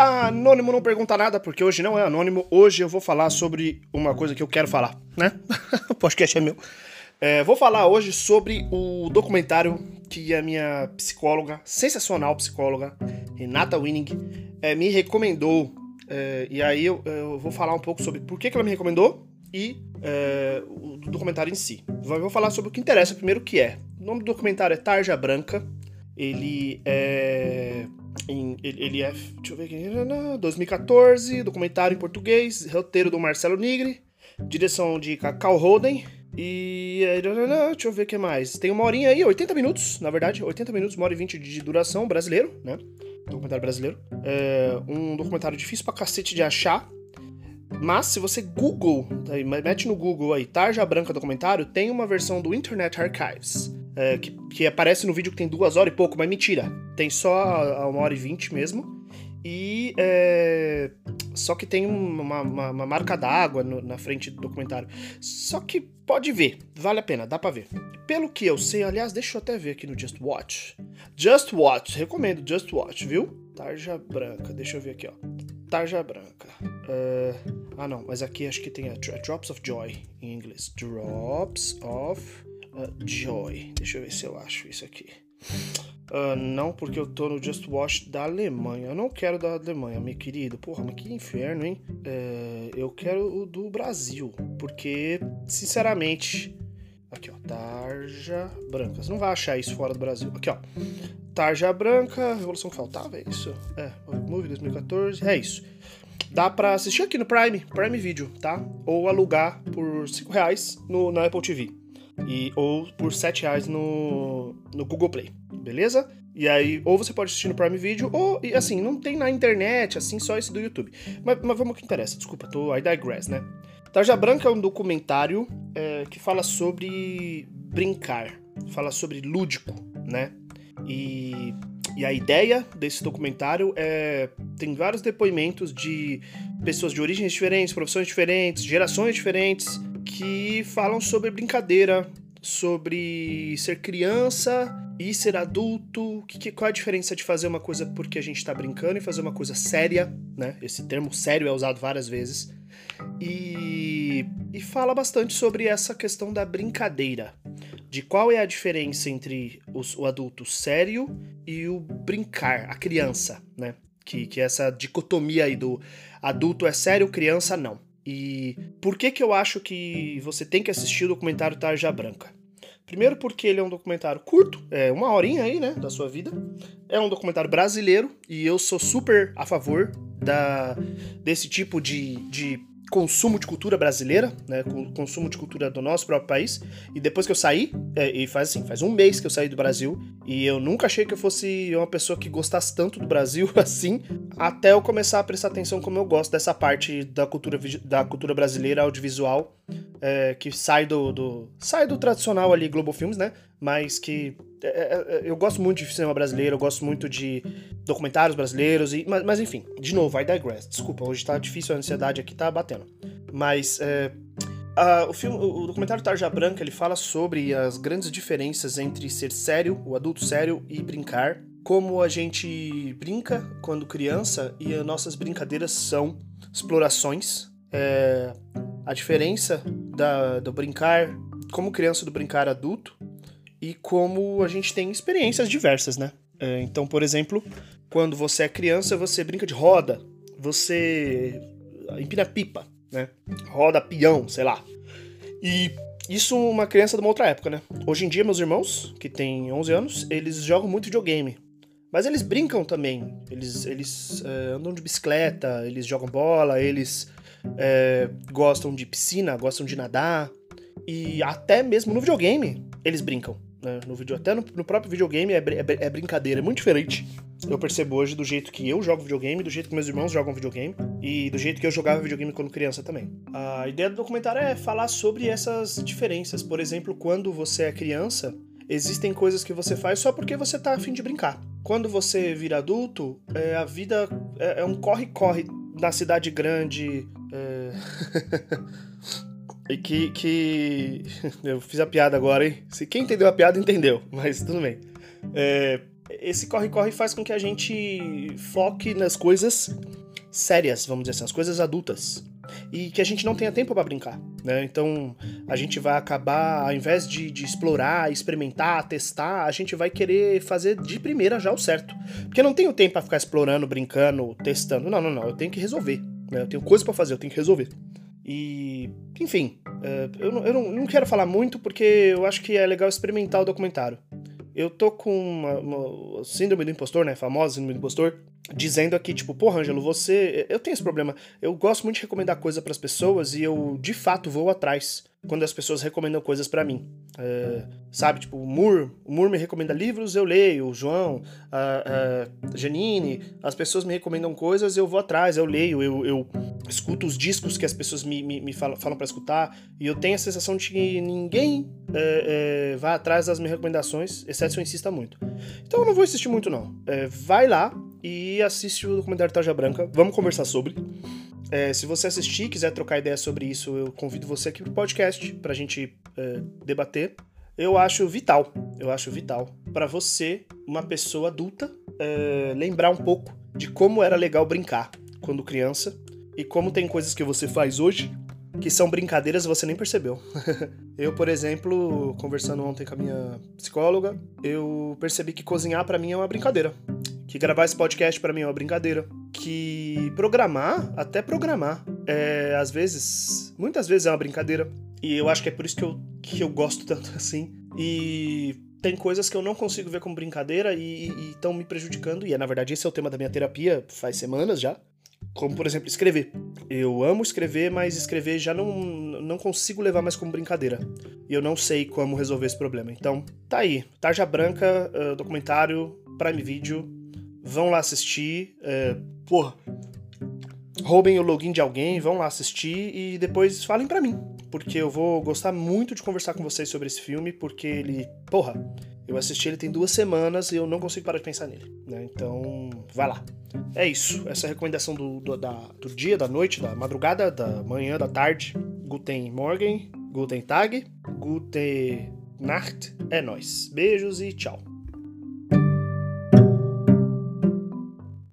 Anônimo não pergunta nada, porque hoje não é anônimo. Hoje eu vou falar sobre uma coisa que eu quero falar, né? o podcast é meu. É, vou falar hoje sobre o documentário que a minha psicóloga, sensacional psicóloga, Renata Winning, é, me recomendou. É, e aí eu, eu, vou falar um pouco sobre por que, que ela me recomendou e é, o documentário em si. Vou falar sobre o que interessa primeiro, que é. O nome do documentário é Tarja Branca. Ele é. Em, ele é. Deixa eu ver aqui. 2014, documentário em português, roteiro do Marcelo Nigri, direção de Cacau Roden. E. Deixa eu ver o que mais. Tem uma horinha aí, 80 minutos, na verdade, 80 minutos, uma hora e 20 de duração, brasileiro, né? Documentário brasileiro. É um documentário difícil pra cacete de achar. Mas se você Google, tá mete no Google aí, Tarja Branca Documentário, tem uma versão do Internet Archives. É, que, que, aparece no vídeo que tem duas horas e pouco, mas mentira. Tem só uma hora e vinte mesmo. E é, só que tem uma, uma, uma marca d'água na frente do documentário. Só que pode ver, vale a pena, dá pra ver. Pelo que eu sei, aliás, deixa eu até ver aqui no Just Watch. Just Watch, recomendo Just Watch, viu? Tarja branca, deixa eu ver aqui, ó. Tarja branca. Uh, ah, não, mas aqui acho que tem a, a Drops of Joy em inglês. Drops of uh, Joy. Deixa eu ver se eu acho isso aqui. Uh, não, porque eu tô no Just Watch da Alemanha. Eu não quero da Alemanha, meu querido. Porra, mas que inferno, hein? Uh, eu quero o do Brasil. Porque, sinceramente. Aqui, ó. Tarja branca. Você não vai achar isso fora do Brasil. Aqui, ó. Tarja branca. Revolução que faltava, é isso? É. Movie 2014. É isso. Dá pra assistir aqui no Prime, Prime Video, tá? Ou alugar por 5 reais no, na Apple TV. E, ou por 7 reais no, no Google Play beleza? E aí, ou você pode assistir no Prime Video, ou, e assim, não tem na internet, assim, só esse do YouTube. Mas, mas vamos ao que interessa, desculpa, tô, I digress, né? Tarja Branca é um documentário é, que fala sobre brincar, fala sobre lúdico, né? E, e a ideia desse documentário é. Tem vários depoimentos de pessoas de origens diferentes, profissões diferentes, gerações diferentes, que falam sobre brincadeira, sobre ser criança e ser adulto, que, que, qual a diferença de fazer uma coisa porque a gente está brincando e fazer uma coisa séria, né? Esse termo sério é usado várias vezes. E, e fala bastante sobre essa questão da brincadeira, de qual é a diferença entre os, o adulto sério e o brincar, a criança, né? Que, que é essa dicotomia aí do adulto é sério, criança não. E por que que eu acho que você tem que assistir o documentário Tarja Branca? Primeiro porque ele é um documentário curto, é uma horinha aí, né, da sua vida. É um documentário brasileiro e eu sou super a favor da, desse tipo de, de consumo de cultura brasileira, né, consumo de cultura do nosso próprio país. E depois que eu saí, é, e faz assim, faz um mês que eu saí do Brasil, e eu nunca achei que eu fosse uma pessoa que gostasse tanto do Brasil assim, até eu começar a prestar atenção como eu gosto dessa parte da cultura, da cultura brasileira audiovisual, é, que sai do, do, sai do tradicional ali Globo Filmes, né? Mas que eu gosto muito de cinema brasileiro, eu gosto muito de documentários brasileiros, e, mas, mas enfim, de novo, I digress. Desculpa, hoje tá difícil, a ansiedade aqui tá batendo. Mas é, a, o, filme, o documentário Tarja Branca ele fala sobre as grandes diferenças entre ser sério, o adulto sério, e brincar. Como a gente brinca quando criança e as nossas brincadeiras são explorações. É, a diferença da, do brincar como criança do brincar adulto e como a gente tem experiências diversas, né? É, então, por exemplo, quando você é criança, você brinca de roda, você empina pipa, né? Roda peão, sei lá. E isso uma criança de uma outra época, né? Hoje em dia, meus irmãos, que têm 11 anos, eles jogam muito videogame. Mas eles brincam também. Eles, eles é, andam de bicicleta, eles jogam bola, eles é, gostam de piscina, gostam de nadar. E até mesmo no videogame, eles brincam né, no vídeo. Até no, no próprio videogame é, é, é, brincadeira, é muito diferente. Eu percebo hoje do jeito que eu jogo videogame, do jeito que meus irmãos jogam videogame e do jeito que eu jogava videogame quando criança também. A ideia do documentário é falar sobre essas diferenças. Por exemplo, quando você é criança, existem coisas que você faz só porque você tá afim de brincar. Quando você vira adulto, é, a vida é, é um corre-corre na cidade grande. É... E que, que. Eu fiz a piada agora, hein? Se quem entendeu a piada, entendeu, mas tudo bem. É... esse corre-corre faz com que a gente foque nas coisas sérias, vamos dizer assim, as coisas adultas. E que a gente não tenha tempo para brincar, né? Então a gente vai acabar, ao invés de, de, explorar, experimentar, testar, a gente vai querer fazer de primeira já o certo. Porque eu não tenho tempo para ficar explorando, brincando, testando. Não, não, não. Eu tenho que resolver. Né? Eu tenho coisa para fazer, eu tenho que resolver. E, enfim, eu, não, eu não, não quero falar muito porque eu acho que é legal experimentar o documentário. Eu tô com uma, uma síndrome do impostor, né? Famosa síndrome do impostor dizendo aqui, tipo, porra, Ângelo, você. Eu tenho esse problema. Eu gosto muito de recomendar coisa para as pessoas e eu, de fato, vou atrás quando as pessoas recomendam coisas para mim. É, sabe, tipo, o Moore, o Moore me recomenda livros, eu leio, o João, a, a Janine, as pessoas me recomendam coisas, eu vou atrás, eu leio, eu, eu escuto os discos que as pessoas me, me, me falam, falam para escutar, e eu tenho a sensação de que ninguém é, é, vai atrás das minhas recomendações, exceto se eu insista muito. Então eu não vou insistir muito, não. É, vai lá e assiste o documentário Tarja Branca, vamos conversar sobre. É, se você assistir quiser trocar ideia sobre isso, eu convido você aqui pro podcast pra gente é, debater. Eu acho vital, eu acho vital para você, uma pessoa adulta, é, lembrar um pouco de como era legal brincar quando criança e como tem coisas que você faz hoje que são brincadeiras e você nem percebeu. eu, por exemplo, conversando ontem com a minha psicóloga, eu percebi que cozinhar para mim é uma brincadeira que gravar esse podcast para mim é uma brincadeira, que programar, até programar, é, às vezes, muitas vezes é uma brincadeira. E eu acho que é por isso que eu, que eu gosto tanto assim. E tem coisas que eu não consigo ver como brincadeira e estão me prejudicando. E é, na verdade, esse é o tema da minha terapia faz semanas já. Como, por exemplo, escrever. Eu amo escrever, mas escrever já não, não consigo levar mais como brincadeira. E eu não sei como resolver esse problema. Então, tá aí. Tarja Branca, uh, documentário, Prime Video, vão lá assistir. É, porra, roubem o login de alguém, vão lá assistir e depois falem para mim. Porque eu vou gostar muito de conversar com vocês sobre esse filme, porque ele. Porra, eu assisti ele tem duas semanas e eu não consigo parar de pensar nele. Né? Então, vai lá. É isso. Essa é a recomendação do, do, da, do dia, da noite, da madrugada, da manhã, da tarde. Guten Morgen, Guten Tag, Gute Nacht. É nóis. Beijos e tchau.